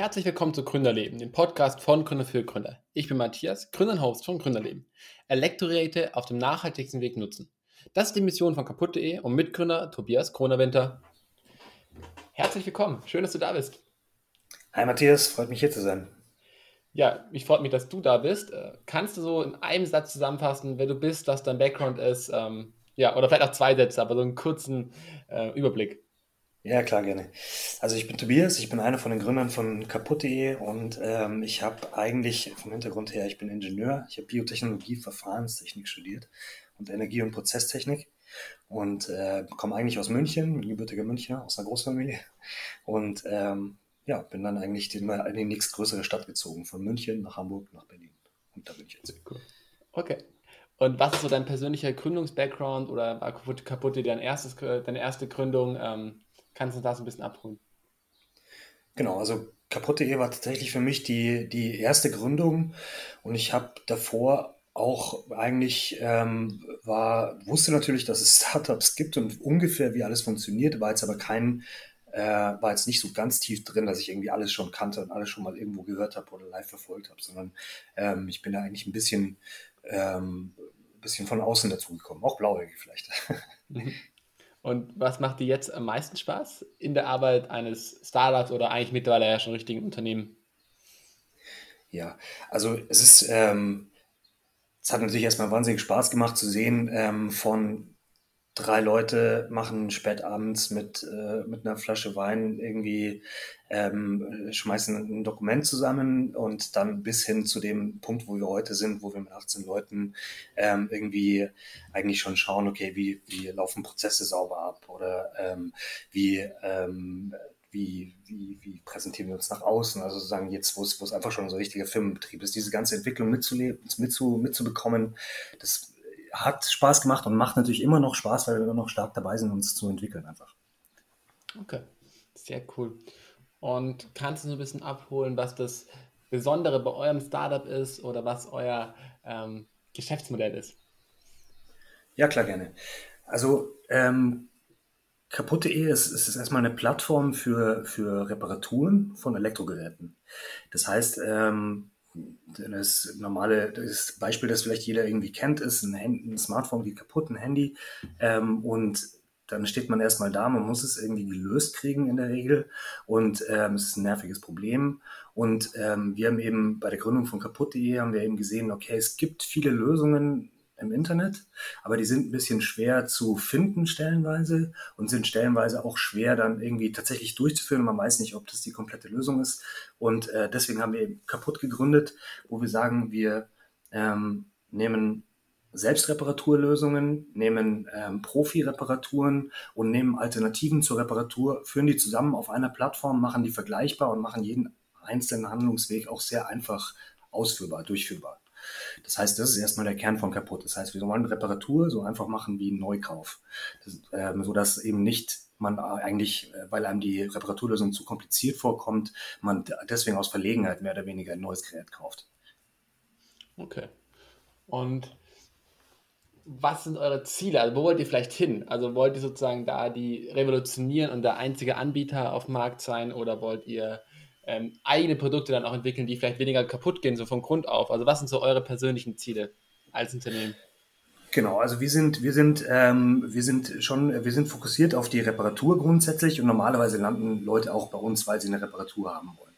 Herzlich willkommen zu Gründerleben, dem Podcast von Gründer für Gründer. Ich bin Matthias, Gründer und Host von Gründerleben. Elektrogeräte auf dem nachhaltigsten Weg nutzen. Das ist die Mission von kaputt.de und Mitgründer Tobias Kronawinter. Herzlich willkommen, schön, dass du da bist. Hi Matthias, freut mich hier zu sein. Ja, mich freut mich, dass du da bist. Äh, kannst du so in einem Satz zusammenfassen, wer du bist, was dein Background ist? Ähm, ja, oder vielleicht auch zwei Sätze, aber so einen kurzen äh, Überblick. Ja, klar, gerne. Also ich bin Tobias, ich bin einer von den Gründern von kaputt.de und ähm, ich habe eigentlich vom Hintergrund her, ich bin Ingenieur, ich habe Biotechnologie, Verfahrenstechnik studiert und Energie- und Prozesstechnik und äh, komme eigentlich aus München, bin gebürtiger Münchner, aus einer Großfamilie und ähm, ja, bin dann eigentlich in die nächstgrößere Stadt gezogen, von München nach Hamburg, nach Berlin und da bin ich jetzt. Cool. Okay. Und was ist so dein persönlicher Gründungsbackground oder war kaputt.de dein erstes, deine erste Gründung? Ähm, Kannst du das ein bisschen abholen? Genau, also kaputt.de war tatsächlich für mich die, die erste Gründung und ich habe davor auch eigentlich ähm, war, wusste natürlich, dass es Startups gibt und ungefähr wie alles funktioniert, war jetzt aber kein, äh, war jetzt nicht so ganz tief drin, dass ich irgendwie alles schon kannte und alles schon mal irgendwo gehört habe oder live verfolgt habe, sondern ähm, ich bin da eigentlich ein bisschen, ähm, bisschen von außen dazugekommen, auch blauäugig vielleicht. Mhm. Und was macht dir jetzt am meisten Spaß in der Arbeit eines Startups oder eigentlich mittlerweile ja schon richtigen Unternehmen? Ja, also es ist, ähm, es hat natürlich erstmal wahnsinnig Spaß gemacht zu sehen, ähm, von drei Leute machen spät abends mit, äh, mit einer Flasche Wein irgendwie, ähm, schmeißen ein Dokument zusammen und dann bis hin zu dem Punkt, wo wir heute sind, wo wir mit 18 Leuten ähm, irgendwie eigentlich schon schauen, okay, wie, wie laufen Prozesse sauber ab oder ähm, wie, ähm, wie, wie, wie präsentieren wir uns nach außen, also sozusagen jetzt, wo es, einfach schon so richtiger Firmenbetrieb ist, diese ganze Entwicklung mitzuleben, mitzu, mitzubekommen, das hat Spaß gemacht und macht natürlich immer noch Spaß, weil wir immer noch stark dabei sind, uns zu entwickeln einfach. Okay, sehr cool. Und kannst du so ein bisschen abholen, was das Besondere bei eurem Startup ist oder was euer ähm, Geschäftsmodell ist? Ja, klar, gerne. Also ähm, Kaputt.de ist, ist erstmal eine Plattform für, für Reparaturen von Elektrogeräten. Das heißt, ähm, das normale das Beispiel, das vielleicht jeder irgendwie kennt, ist ein, Handy, ein Smartphone geht kaputt, ein Handy. Ähm, und dann steht man erstmal da, man muss es irgendwie gelöst kriegen in der Regel. Und ähm, es ist ein nerviges Problem. Und ähm, wir haben eben bei der Gründung von kaputt.de haben wir eben gesehen, okay, es gibt viele Lösungen im Internet, aber die sind ein bisschen schwer zu finden stellenweise und sind stellenweise auch schwer dann irgendwie tatsächlich durchzuführen. Man weiß nicht, ob das die komplette Lösung ist. Und äh, deswegen haben wir eben kaputt gegründet, wo wir sagen, wir ähm, nehmen Selbstreparaturlösungen, nehmen ähm, Profi-Reparaturen und nehmen Alternativen zur Reparatur, führen die zusammen auf einer Plattform, machen die vergleichbar und machen jeden einzelnen Handlungsweg auch sehr einfach ausführbar, durchführbar. Das heißt, das ist erstmal der Kern von kaputt. Das heißt, wir wollen Reparatur so einfach machen wie ein Neukauf. Das, ähm, so dass eben nicht man eigentlich, äh, weil einem die Reparaturlösung zu kompliziert vorkommt, man deswegen aus Verlegenheit mehr oder weniger ein neues Gerät kauft. Okay. Und was sind eure Ziele? Also wo wollt ihr vielleicht hin? Also wollt ihr sozusagen da die revolutionieren und der einzige Anbieter auf dem Markt sein oder wollt ihr ähm, eigene Produkte dann auch entwickeln, die vielleicht weniger kaputt gehen, so von Grund auf? Also was sind so eure persönlichen Ziele als Unternehmen? Genau, also wir sind, wir sind, ähm, wir sind schon, wir sind fokussiert auf die Reparatur grundsätzlich und normalerweise landen Leute auch bei uns, weil sie eine Reparatur haben wollen.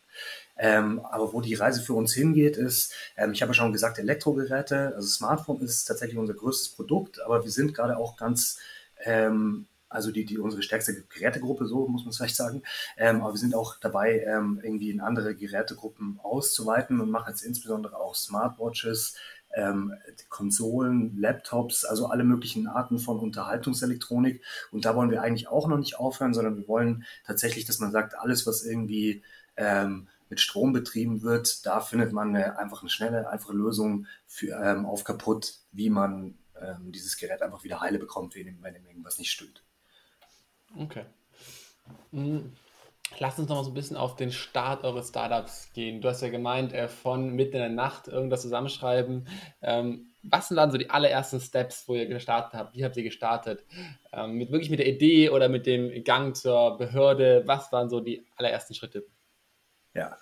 Ähm, aber wo die Reise für uns hingeht, ist, ähm, ich habe ja schon gesagt, Elektrogeräte, also Smartphone ist tatsächlich unser größtes Produkt, aber wir sind gerade auch ganz ähm, also die, die unsere stärkste Gerätegruppe, so muss man es vielleicht sagen. Ähm, aber wir sind auch dabei, ähm, irgendwie in andere Gerätegruppen auszuweiten und machen jetzt insbesondere auch Smartwatches, ähm, Konsolen, Laptops, also alle möglichen Arten von Unterhaltungselektronik. Und da wollen wir eigentlich auch noch nicht aufhören, sondern wir wollen tatsächlich, dass man sagt, alles, was irgendwie ähm, mit Strom betrieben wird, da findet man eine, einfach eine schnelle, einfache Lösung für, ähm, auf kaputt, wie man ähm, dieses Gerät einfach wieder heile bekommt, wenn, wenn irgendwas nicht stimmt. Okay. Hm, Lass uns noch mal so ein bisschen auf den Start eures Startups gehen. Du hast ja gemeint, äh, von mitten in der Nacht irgendwas zusammenschreiben. Ähm, was sind dann so die allerersten Steps, wo ihr gestartet habt? Wie habt ihr gestartet? Ähm, mit wirklich mit der Idee oder mit dem Gang zur Behörde? Was waren so die allerersten Schritte? Ja,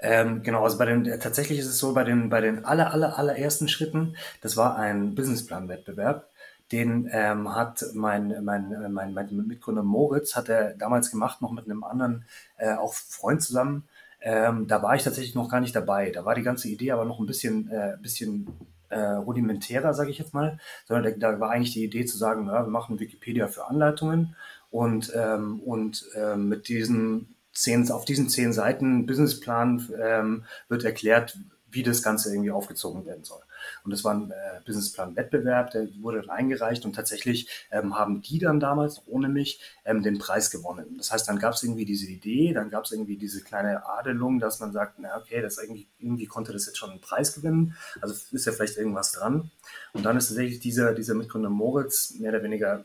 ähm, genau. Also bei den tatsächlich ist es so bei den bei den aller aller allerersten Schritten. Das war ein Businessplan-Wettbewerb. Den ähm, hat mein, mein, mein, mein Mitgründer Moritz hat er damals gemacht, noch mit einem anderen äh, auch Freund zusammen. Ähm, da war ich tatsächlich noch gar nicht dabei. Da war die ganze Idee aber noch ein bisschen, äh, bisschen äh, rudimentärer, sage ich jetzt mal. Sondern da, da, war eigentlich die Idee zu sagen, ja, wir machen Wikipedia für Anleitungen und, ähm, und ähm, mit diesen zehn, auf diesen zehn Seiten Businessplan ähm, wird erklärt, wie das Ganze irgendwie aufgezogen werden soll. Und das war ein äh, Businessplan-Wettbewerb, der wurde dann eingereicht und tatsächlich ähm, haben die dann damals ohne mich ähm, den Preis gewonnen. Das heißt, dann gab es irgendwie diese Idee, dann gab es irgendwie diese kleine Adelung, dass man sagt, na okay, das irgendwie, irgendwie konnte das jetzt schon einen Preis gewinnen, also ist ja vielleicht irgendwas dran. Und dann ist tatsächlich dieser, dieser Mitgründer Moritz mehr oder weniger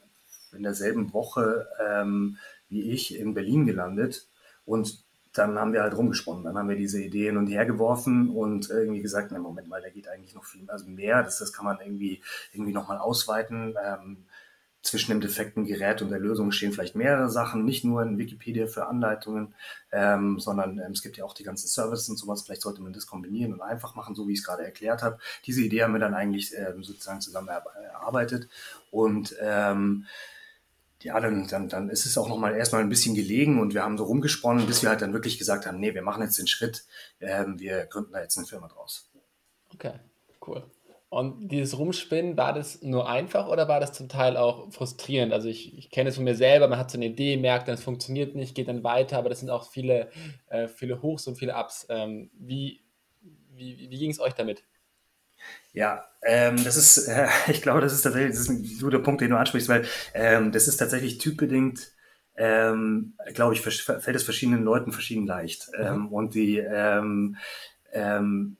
in derselben Woche ähm, wie ich in Berlin gelandet und dann haben wir halt rumgesponnen. Dann haben wir diese Idee hin und her geworfen und irgendwie gesagt, na Moment mal, da geht eigentlich noch viel also mehr. Das, das kann man irgendwie, irgendwie nochmal ausweiten. Ähm, zwischen dem defekten Gerät und der Lösung stehen vielleicht mehrere Sachen, nicht nur in Wikipedia für Anleitungen, ähm, sondern ähm, es gibt ja auch die ganzen Services und sowas. Vielleicht sollte man das kombinieren und einfach machen, so wie ich es gerade erklärt habe. Diese Idee haben wir dann eigentlich ähm, sozusagen zusammen erarbeitet und ähm, ja, dann, dann, dann ist es auch nochmal erstmal ein bisschen gelegen und wir haben so rumgesponnen, bis wir halt dann wirklich gesagt haben, nee, wir machen jetzt den Schritt, ähm, wir gründen da jetzt eine Firma draus. Okay, cool. Und dieses Rumspinnen, war das nur einfach oder war das zum Teil auch frustrierend? Also ich, ich kenne es von mir selber, man hat so eine Idee, merkt dann, es funktioniert nicht, geht dann weiter, aber das sind auch viele, äh, viele Hochs und viele Ups. Ähm, wie wie, wie ging es euch damit? Ja, ähm, das ist, äh, ich glaube, das ist tatsächlich das ist ein guter Punkt, den du ansprichst, weil ähm, das ist tatsächlich typbedingt, ähm, glaube ich, fällt es verschiedenen Leuten verschieden leicht. Mhm. Ähm, und die, ähm, ähm,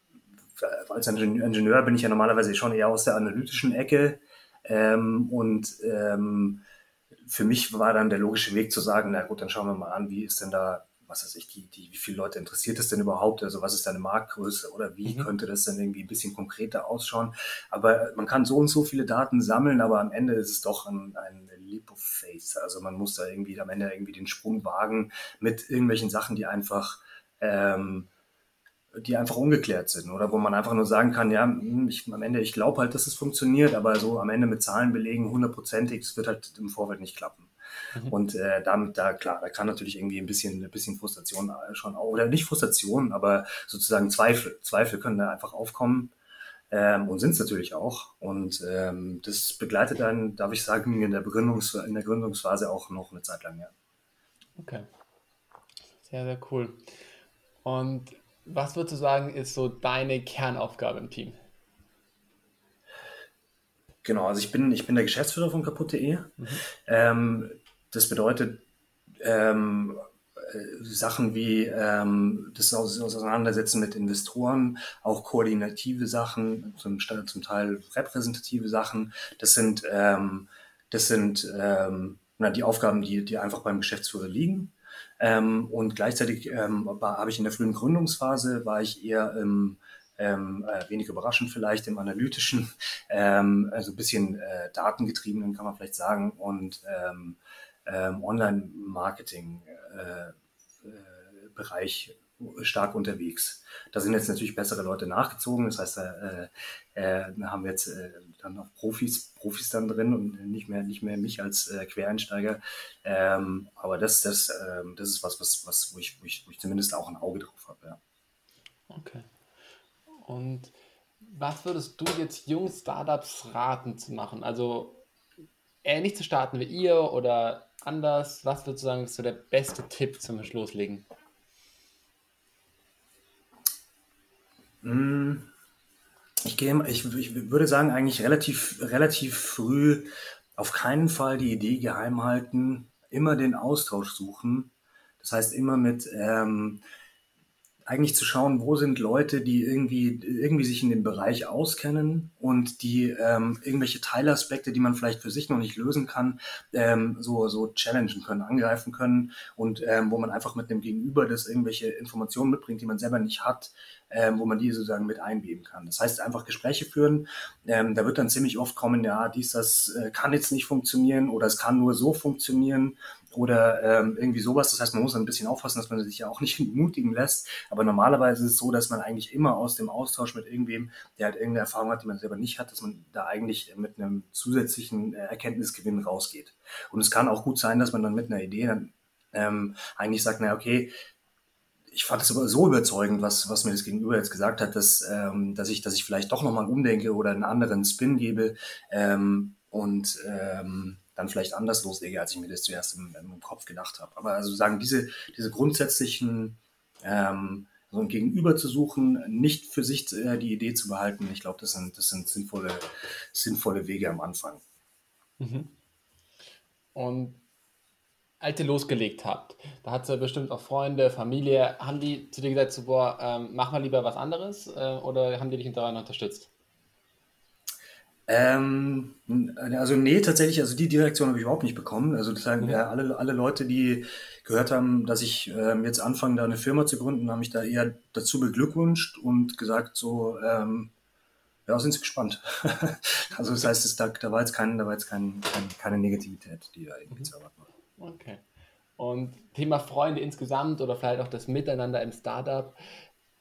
als Ingenieur bin ich ja normalerweise schon eher aus der analytischen Ecke. Ähm, und ähm, für mich war dann der logische Weg zu sagen, na gut, dann schauen wir mal an, wie ist denn da was weiß ich, die, die, wie viele Leute interessiert es denn überhaupt? Also was ist deine Marktgröße oder wie mhm. könnte das denn irgendwie ein bisschen konkreter ausschauen? Aber man kann so und so viele Daten sammeln, aber am Ende ist es doch ein, ein Faith. Also man muss da irgendwie am Ende irgendwie den Sprung wagen mit irgendwelchen Sachen, die einfach ähm, die einfach ungeklärt sind oder wo man einfach nur sagen kann, ja, hm, ich, am Ende, ich glaube halt, dass es funktioniert, aber so am Ende mit Zahlen belegen, hundertprozentig, es wird halt im Vorfeld nicht klappen. Mhm. Und äh, damit, da klar, da kann natürlich irgendwie ein bisschen, ein bisschen Frustration schon, oder nicht Frustration, aber sozusagen Zweifel. Zweifel können da einfach aufkommen. Ähm, und sind es natürlich auch. Und ähm, das begleitet dann, darf ich sagen, in der, Begründungs in der Gründungsphase auch noch eine Zeit lang, ja. Okay. Sehr, sehr cool. Und was würdest du sagen, ist so deine Kernaufgabe im Team? Genau, also ich bin, ich bin der Geschäftsführer von kaputt.de. Mhm. Ähm, das bedeutet ähm, äh, Sachen wie ähm, das Auseinandersetzen mit Investoren, auch koordinative Sachen, zum, zum Teil repräsentative Sachen. Das sind, ähm, das sind ähm, na, die Aufgaben, die, die einfach beim Geschäftsführer liegen. Ähm, und gleichzeitig ähm, habe ich in der frühen Gründungsphase, war ich eher im ähm, äh, wenig überraschend vielleicht im analytischen, ähm, also ein bisschen äh, datengetriebenen kann man vielleicht sagen und ähm, ähm, Online-Marketing-Bereich äh, stark unterwegs. Da sind jetzt natürlich bessere Leute nachgezogen. Das heißt, äh, äh, haben wir jetzt äh, dann noch Profis, Profis dann drin und nicht mehr, nicht mehr mich als äh, Quereinsteiger. Ähm, aber das, das, ähm, das ist was, was, was wo, ich, wo, ich, wo ich zumindest auch ein Auge drauf habe. Ja. Okay. Und was würdest du jetzt jungen Startups raten zu machen? Also ähnlich zu starten wie ihr oder anders? Was würdest du sagen, ist so der beste Tipp zum Loslegen? Hm, ich, gehe, ich, ich würde sagen, eigentlich relativ, relativ früh auf keinen Fall die Idee geheim halten, immer den Austausch suchen. Das heißt, immer mit ähm, eigentlich zu schauen, wo sind Leute, die irgendwie, irgendwie sich in dem Bereich auskennen und die ähm, irgendwelche Teilaspekte, die man vielleicht für sich noch nicht lösen kann, ähm, so, so challengen können, angreifen können und ähm, wo man einfach mit dem Gegenüber das irgendwelche Informationen mitbringt, die man selber nicht hat, ähm, wo man die sozusagen mit einweben kann. Das heißt, einfach Gespräche führen. Ähm, da wird dann ziemlich oft kommen, ja, dies, das äh, kann jetzt nicht funktionieren oder es kann nur so funktionieren oder ähm, irgendwie sowas. Das heißt, man muss ein bisschen aufpassen, dass man sich ja auch nicht entmutigen lässt. Aber normalerweise ist es so, dass man eigentlich immer aus dem Austausch mit irgendwem, der halt irgendeine Erfahrung hat, die man selber nicht hat, dass man da eigentlich mit einem zusätzlichen äh, Erkenntnisgewinn rausgeht. Und es kann auch gut sein, dass man dann mit einer Idee dann ähm, eigentlich sagt, na okay, ich fand es aber so überzeugend, was, was mir das Gegenüber jetzt gesagt hat, dass, ähm, dass, ich, dass ich vielleicht doch nochmal umdenke oder einen anderen Spin gebe ähm, und ähm, dann vielleicht anders loslege, als ich mir das zuerst im, im Kopf gedacht habe. Aber also sagen, diese, diese grundsätzlichen ähm, so ein Gegenüber zu suchen, nicht für sich äh, die Idee zu behalten, ich glaube, das sind, das sind sinnvolle, sinnvolle Wege am Anfang. Mhm. Und als ihr losgelegt habt, da hat sie bestimmt auch Freunde, Familie, haben die zu dir gesagt, so, boah, ähm, mach mal lieber was anderes äh, oder haben die dich daran unterstützt? Ähm, also nee, tatsächlich, also die Direktion habe ich überhaupt nicht bekommen. Also das sagen, mhm. ja, alle, alle Leute, die gehört haben, dass ich ähm, jetzt anfange, da eine Firma zu gründen, haben mich da eher dazu beglückwünscht und gesagt, so, ähm, ja, sind sie gespannt. also das heißt, es, da, da war jetzt, kein, da war jetzt kein, kein, keine Negativität, die da irgendwie mhm. zu erwarten war. Okay. Und Thema Freunde insgesamt oder vielleicht auch das Miteinander im Startup.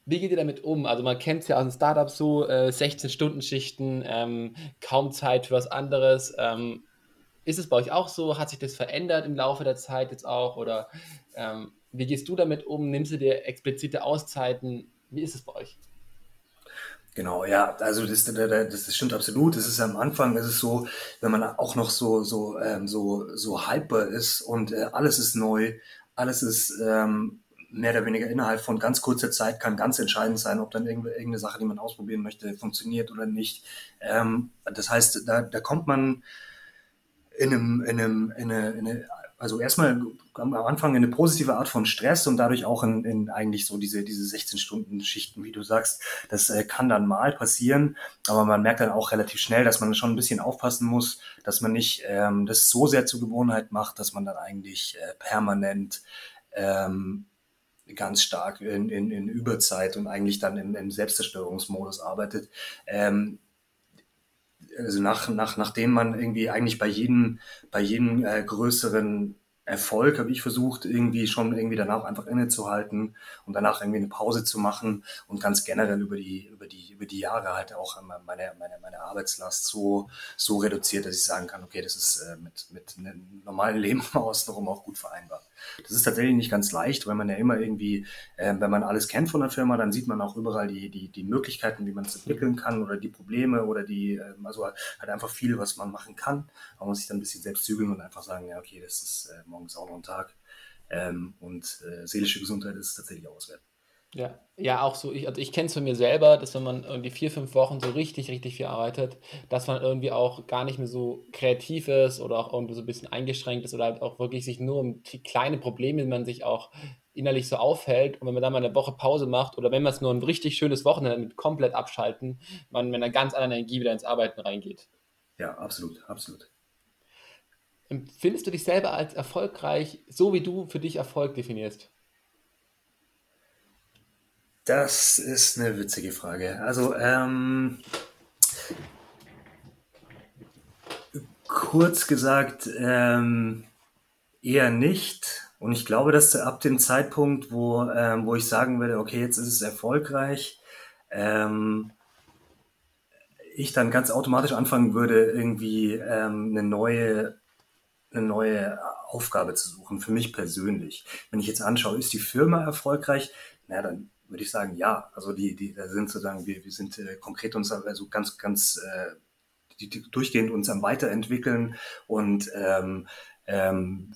Wie geht ihr damit um? Also man kennt es ja aus dem Startup so, äh, 16-Stunden-Schichten, ähm, kaum Zeit für was anderes. Ähm, ist es bei euch auch so? Hat sich das verändert im Laufe der Zeit jetzt auch? Oder ähm, wie gehst du damit um? Nimmst du dir explizite Auszeiten? Wie ist es bei euch? Genau, ja, also das, das, das stimmt absolut. Das ist am Anfang, ist es so, wenn man auch noch so so ähm, so so hyper ist und äh, alles ist neu, alles ist ähm, mehr oder weniger innerhalb von ganz kurzer Zeit kann ganz entscheidend sein, ob dann irgendeine Sache, die man ausprobieren möchte, funktioniert oder nicht. Ähm, das heißt, da, da kommt man in einem, in einem, in eine, in eine also erstmal am Anfang eine positive Art von Stress und dadurch auch in, in eigentlich so diese, diese 16-Stunden-Schichten, wie du sagst, das äh, kann dann mal passieren, aber man merkt dann auch relativ schnell, dass man schon ein bisschen aufpassen muss, dass man nicht ähm, das so sehr zur Gewohnheit macht, dass man dann eigentlich äh, permanent ähm, ganz stark in, in, in Überzeit und eigentlich dann in, im Selbstzerstörungsmodus arbeitet. Ähm, also nach, nach, nachdem man irgendwie eigentlich bei jedem, bei jedem äh, größeren Erfolg habe ich versucht, irgendwie schon irgendwie danach einfach innezuhalten und danach irgendwie eine Pause zu machen und ganz generell über die, über die, über die Jahre halt auch meine, meine, meine Arbeitslast so, so reduziert, dass ich sagen kann, okay, das ist äh, mit, mit einem normalen Leben außenrum auch gut vereinbar. Das ist tatsächlich nicht ganz leicht, weil man ja immer irgendwie, äh, wenn man alles kennt von der Firma, dann sieht man auch überall die, die, die Möglichkeiten, wie man es entwickeln kann oder die Probleme oder die, äh, also halt einfach viel, was man machen kann. Man muss sich dann ein bisschen selbst zügeln und einfach sagen, ja, okay, das ist äh, morgens auch noch ein Tag. Ähm, und äh, seelische Gesundheit ist tatsächlich auch was wert. Ja, ja, auch so. Ich, also ich kenne es von mir selber, dass wenn man irgendwie vier, fünf Wochen so richtig, richtig viel arbeitet, dass man irgendwie auch gar nicht mehr so kreativ ist oder auch irgendwie so ein bisschen eingeschränkt ist oder halt auch wirklich sich nur um die kleine Probleme, man sich auch innerlich so aufhält. Und wenn man dann mal eine Woche Pause macht oder wenn man es nur ein richtig schönes Wochenende mit komplett abschalten, man mit einer ganz anderen Energie wieder ins Arbeiten reingeht. Ja, absolut, absolut. Empfindest du dich selber als erfolgreich, so wie du für dich Erfolg definierst? Das ist eine witzige Frage. Also, ähm, kurz gesagt, ähm, eher nicht. Und ich glaube, dass ab dem Zeitpunkt, wo, ähm, wo ich sagen würde, okay, jetzt ist es erfolgreich, ähm, ich dann ganz automatisch anfangen würde, irgendwie ähm, eine neue eine neue Aufgabe zu suchen, für mich persönlich. Wenn ich jetzt anschaue, ist die Firma erfolgreich? Na, dann würde ich sagen, ja. Also die, die, da sind sozusagen, wir, wir sind äh, konkret uns also ganz, ganz äh, die, die durchgehend uns am Weiterentwickeln und ähm, ähm,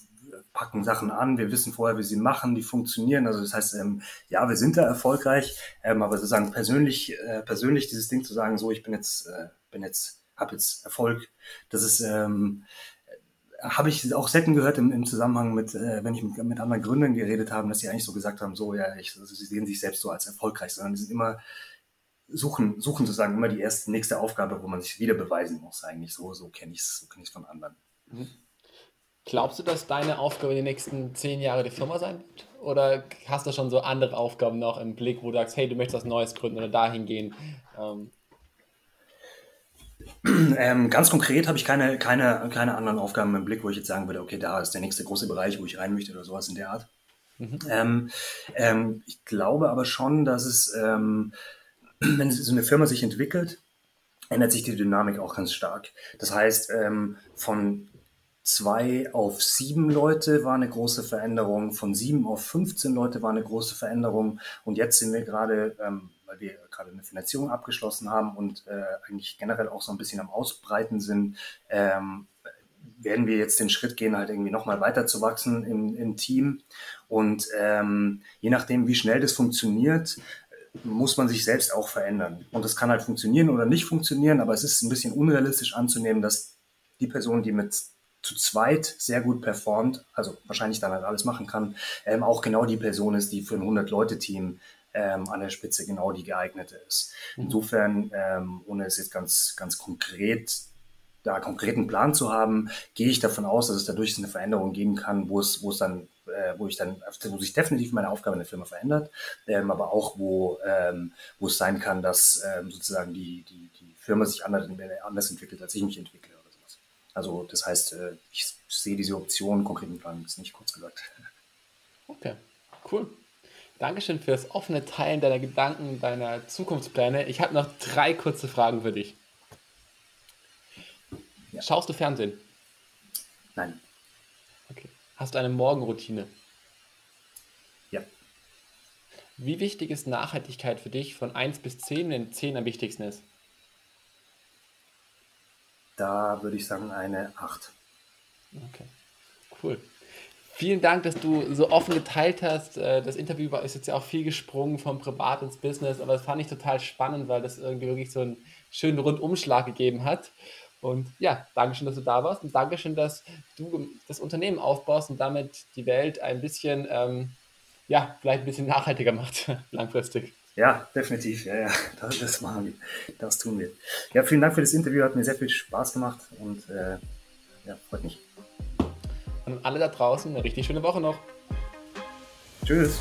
packen Sachen an, wir wissen vorher, wie sie machen, die funktionieren. Also das heißt, ähm, ja, wir sind da erfolgreich, ähm, aber sozusagen persönlich, äh, persönlich dieses Ding zu sagen, so ich bin jetzt, äh, bin jetzt, habe jetzt Erfolg, das ist ähm, habe ich auch selten gehört im, im Zusammenhang mit, äh, wenn ich mit, mit, anderen Gründern geredet habe, dass sie eigentlich so gesagt haben, so ja, ich, also sie sehen sich selbst so als erfolgreich, sondern sie sind immer suchen, suchen sozusagen immer die erste nächste Aufgabe, wo man sich wieder beweisen muss. Eigentlich so, so kenne ich es, so kenne von anderen. Mhm. Glaubst du, dass deine Aufgabe in den nächsten zehn Jahren die Firma sein wird? Oder hast du schon so andere Aufgaben noch im Blick, wo du sagst, hey, du möchtest was Neues gründen oder dahin gehen? Ähm, ähm, ganz konkret habe ich keine, keine, keine anderen Aufgaben im Blick, wo ich jetzt sagen würde, okay, da ist der nächste große Bereich, wo ich rein möchte oder sowas in der Art. Mhm. Ähm, ähm, ich glaube aber schon, dass es, ähm, wenn so eine Firma sich entwickelt, ändert sich die Dynamik auch ganz stark. Das heißt, ähm, von zwei auf sieben Leute war eine große Veränderung, von sieben auf 15 Leute war eine große Veränderung und jetzt sind wir gerade ähm, weil wir gerade eine Finanzierung abgeschlossen haben und äh, eigentlich generell auch so ein bisschen am Ausbreiten sind, ähm, werden wir jetzt den Schritt gehen, halt irgendwie nochmal weiter zu wachsen im, im Team. Und ähm, je nachdem, wie schnell das funktioniert, muss man sich selbst auch verändern. Und das kann halt funktionieren oder nicht funktionieren, aber es ist ein bisschen unrealistisch anzunehmen, dass die Person, die mit zu zweit sehr gut performt, also wahrscheinlich dann halt alles machen kann, ähm, auch genau die Person ist, die für ein 100-Leute-Team ähm, an der Spitze genau die geeignete ist. Mhm. Insofern, ähm, ohne es jetzt ganz, ganz konkret da konkreten Plan zu haben, gehe ich davon aus, dass es dadurch eine Veränderung geben kann, wo es, wo es dann, äh, wo ich dann, wo sich definitiv meine Aufgabe in der Firma verändert, ähm, aber auch wo, ähm, wo es sein kann, dass ähm, sozusagen die, die, die Firma sich anders, anders entwickelt, als ich mich entwickle oder sowas. Also das heißt, äh, ich sehe diese Option, konkreten Plan ist nicht kurz gesagt. Okay, cool. Dankeschön fürs offene Teilen deiner Gedanken, deiner Zukunftspläne. Ich habe noch drei kurze Fragen für dich. Ja. Schaust du Fernsehen? Nein. Okay. Hast du eine Morgenroutine? Ja. Wie wichtig ist Nachhaltigkeit für dich von 1 bis 10, wenn 10 am wichtigsten ist? Da würde ich sagen eine 8. Okay, cool. Vielen Dank, dass du so offen geteilt hast. Äh, das Interview ist jetzt ja auch viel gesprungen vom Privat ins Business, aber das fand ich total spannend, weil das irgendwie wirklich so einen schönen Rundumschlag gegeben hat. Und ja, Dankeschön, dass du da warst und Dankeschön, dass du das Unternehmen aufbaust und damit die Welt ein bisschen, ähm, ja, vielleicht ein bisschen nachhaltiger macht, langfristig. Ja, definitiv. Ja, ja, das, das, machen wir. Das tun wir. Ja, vielen Dank für das Interview. Hat mir sehr viel Spaß gemacht und äh, ja, freut mich. Und alle da draußen eine richtig schöne Woche noch. Tschüss.